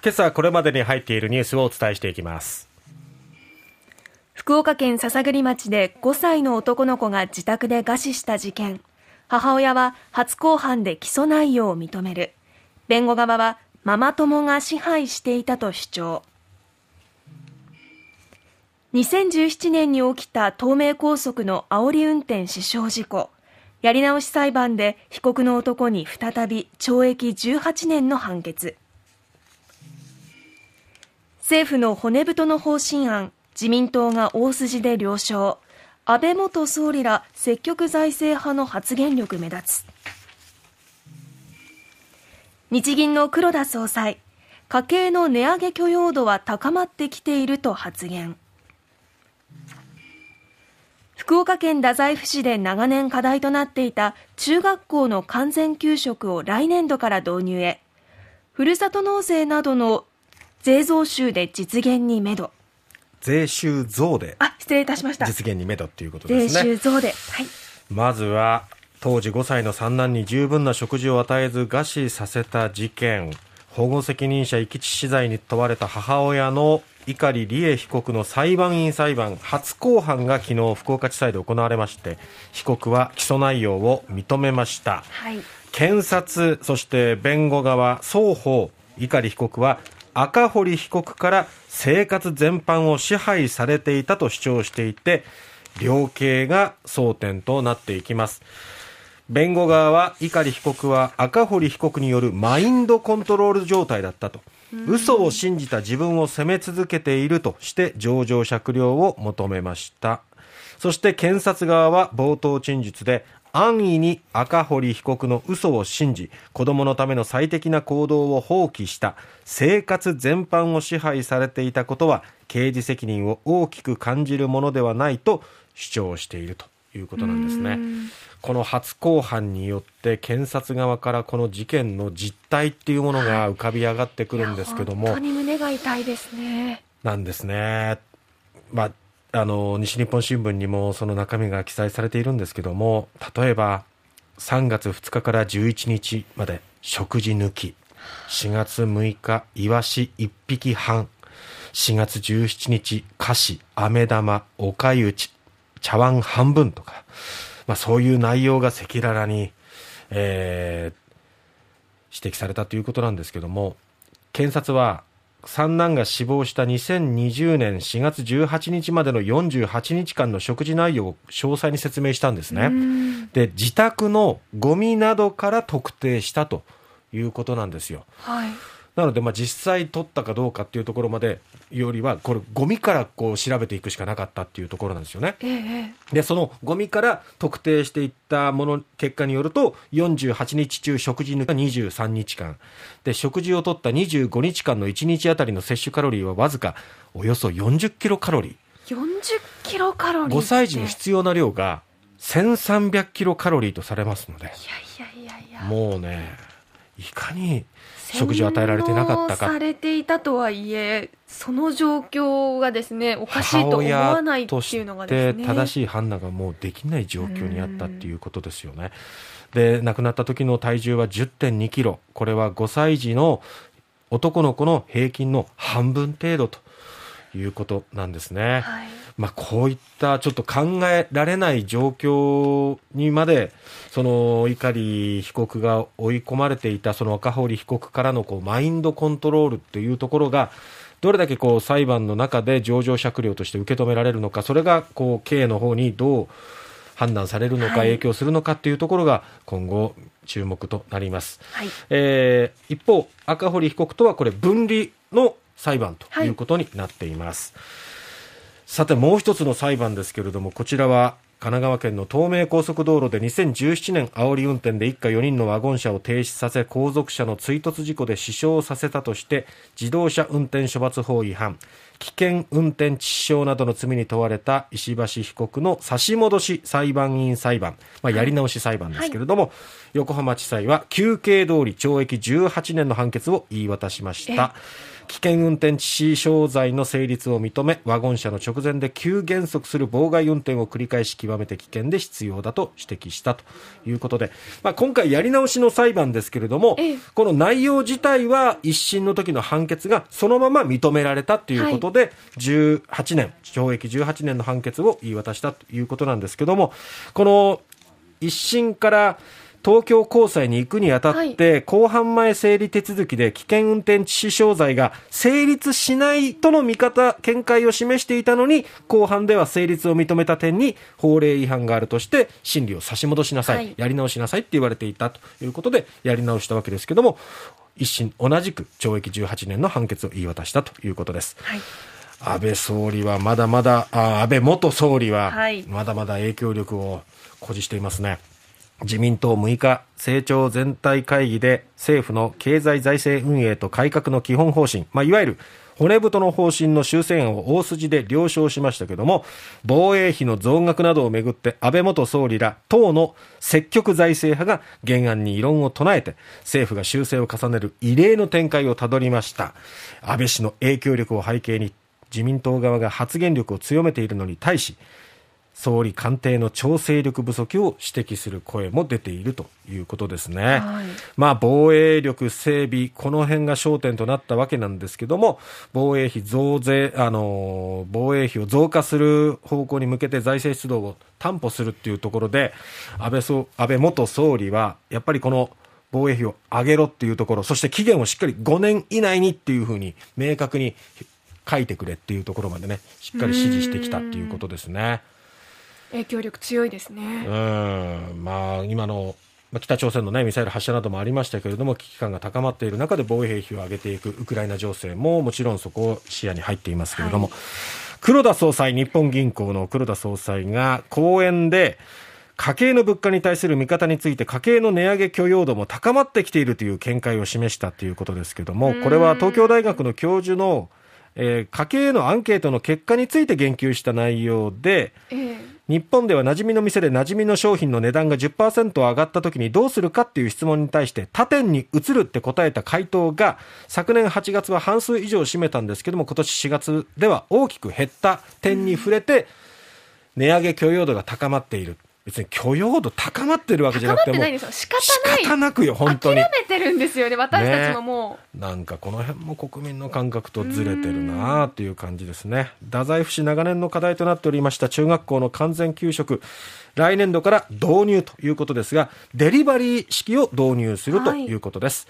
今朝これまでに入っているニュースをお伝えしていきます。福岡県篠栗町で5歳の男の子が自宅で餓死した事件。母親は初公判で起訴内容を認める。弁護側はママ友が支配していたと主張。2017年に起きた東名高速の煽り運転死傷事故。やり直し裁判で被告の男に再び懲役18年の判決。政府の骨太の方針案、自民党が大筋で了承。安倍元総理ら積極財政派の発言力目立つ。日銀の黒田総裁、家計の値上げ許容度は高まってきていると発言。福岡県太宰府市で長年課題となっていた中学校の完全給食を来年度から導入へ、ふるさと納税などの税増収で実現にめど。税収増であ失礼いたしました。実現にめどっていうことですね。税収増で、はい、まずは当時5歳の三男に十分な食事を与えず餓死させた事件。保護責任者遺棄致死罪に問われた母親の碇利恵被告の裁判員裁判。初公判が昨日福岡地裁で行われまして被告は起訴内容を認めました、はい、検察そして弁護側双方碇被告は赤堀被告から生活全般を支配されていたと主張していて量刑が争点となっていきます。弁護側は碇被告は赤堀被告によるマインドコントロール状態だったと。嘘を信じた自分を責め続けているとして情状酌量を求めました。そして検察側は冒頭陳述で安易に赤堀被告の嘘を信じ子供のための最適な行動を放棄した生活全般を支配されていたことは刑事責任を大きく感じるものではないと主張しているということなんですね。この初公判によって検察側からこの事件の実態っていうものが浮かび上がってくるんですけども、本当に胸が痛いですね。なんですね。まああの西日本新聞にもその中身が記載されているんですけども例えば3月2日から11日まで食事抜き。4月6日イワシ1匹半。4月17日菓子飴玉おかゆち茶碗半分とか、まあ、そういう内容が赤裸々に、えー、指摘されたということなんですけども検察は三男が死亡した2020年4月18日までの48日間の食事内容を詳細に説明したんですね。で自宅のゴミなどから特定したということなんですよ。はいなので、まあ、実際取ったかどうかっていうところまでよりは、これ、ゴミからこう調べていくしかなかったっていうところなんですよね。ええ、で、そのゴミから特定していったもの、結果によると、48日中食事抜か23日間。で、食事を取った25日間の1日あたりの摂取カロリーはわずかおよそ40キロカロリー。40キロカロリー ?5 歳児の必要な量が1300キロカロリーとされますので。いやいやいやいや。もうね、いかに食事を与えられてなかったか。されていたとはいえ、その状況がですね、おかしいと思わないっていうのがですね。正しい判断がもうできない状況にあったっていうことですよね。で、亡くなった時の体重は10.2キロ。これは5歳児の男の子の平均の半分程度ということなんですね。はい、まあ、こういったちょっと考えられない状況にまで、その碇被告が追い込まれていた、その赤堀被告からのこうマインドコントロールっていうところが、どれだけこう裁判の中で情状酌量として受け止められるのか、それがこう刑の方にどう判断されるのか、影響するのかっていうところが今後注目となります。はい、えー、一方、赤堀被告とはこれ分離の裁判ということになっています。はい、さて、もう一つの裁判ですけれども、こちらは神奈川県の東名高速道路で2017年煽り運転で一家4人のワゴン車を停止させ後続車の追突事故で死傷させたとして自動車運転処罰法違反。危険運転致死傷などの罪に問われた石橋被告の差し戻し裁判員裁判、まあ、やり直し裁判ですけれども、はい、横浜地裁は求刑通り懲役18年の判決を言い渡しました。危険運転致死傷罪の成立を認めワゴン車の直前で急減速する妨害運転を繰り返し極極めて危険で必要だと指摘したということで、まあ、今回やり直しの裁判ですけれども、ええ。この内容自体は一審の時の判決がそのまま認められたということで、18年、懲役18年の判決を言い渡したということなんですけども、この一審から東京高裁に行くにあたって、公判前整理手続きで危険運転致死傷罪が成立しないとの見方、見解を示していたのに、公判では成立を認めた点に法令違反があるとして、審理を差し戻しなさい、はいやり直しなさいって言われていたということで、やり直したわけですけども、一審同じく懲役18年の判決を言い渡したということです。はい。安倍総理はまだまだ、あ安倍元総理ははいまだまだ影響力を誇示していますね。自民党6日、成長全体会議で政府の経済財政運営と改革の基本方針、まあ、いわゆる骨太の方針の修正案を大筋で了承しましたけども、防衛費の増額などをめぐって安倍元総理ら党の積極財政派が原案に異論を唱えて、政府が修正を重ねる異例の展開をたどりました。安倍氏の影響力を背景に自民党側が発言力を強めているのに対し、総理官邸の調整力不足を指摘する声も出ているということですね。はいまあ防衛力整備、この辺が焦点となったわけなんですけども、防衛費増税、あのー防衛費を増加する方向に向けて財政出動を担保するっていうところで、安倍総安倍元総理は、やっぱりこの防衛費を上げろっていうところ、そして期限をしっかり5年以内にっていうふうに明確に書いてくれっていうところまでね、しっかり指示してきたっていうことですね。影響力強いですね。うん。まあ、今の、まあ、北朝鮮の、ね、ミサイル発射などもありましたけれども危機感が高まっている中で防衛費を上げていくウクライナ情勢ももちろんそこを視野に入っていますけれども、はい。黒田総裁、日本銀行の黒田総裁が講演で家計の物価に対する見方について家計の値上げ許容度も高まってきているという見解を示したということですけれどもこれは東京大学の教授の、えー家計へのアンケートの結果について言及した内容で、ええ日本では馴染みの店で馴染みの商品の値段が10%上がった時にどうするかっていう質問に対して他店に移るって答えた回答が昨年8月は半数以上を占めたんですけども今年4月では大きく減った点に触れて値上げ許容度が高まっている。別に許容度高まってるわけじゃ高まってなくてもないんですよ。仕方ない。仕方なくよ本当に諦めてるんですよね。私たちももなんかこの辺も国民の感覚とずれてるなあっていう感じですね。太宰府市長年の課題となっておりました中学校の完全給食、来年度から導入ということですが、デリバリー式を導入するということです。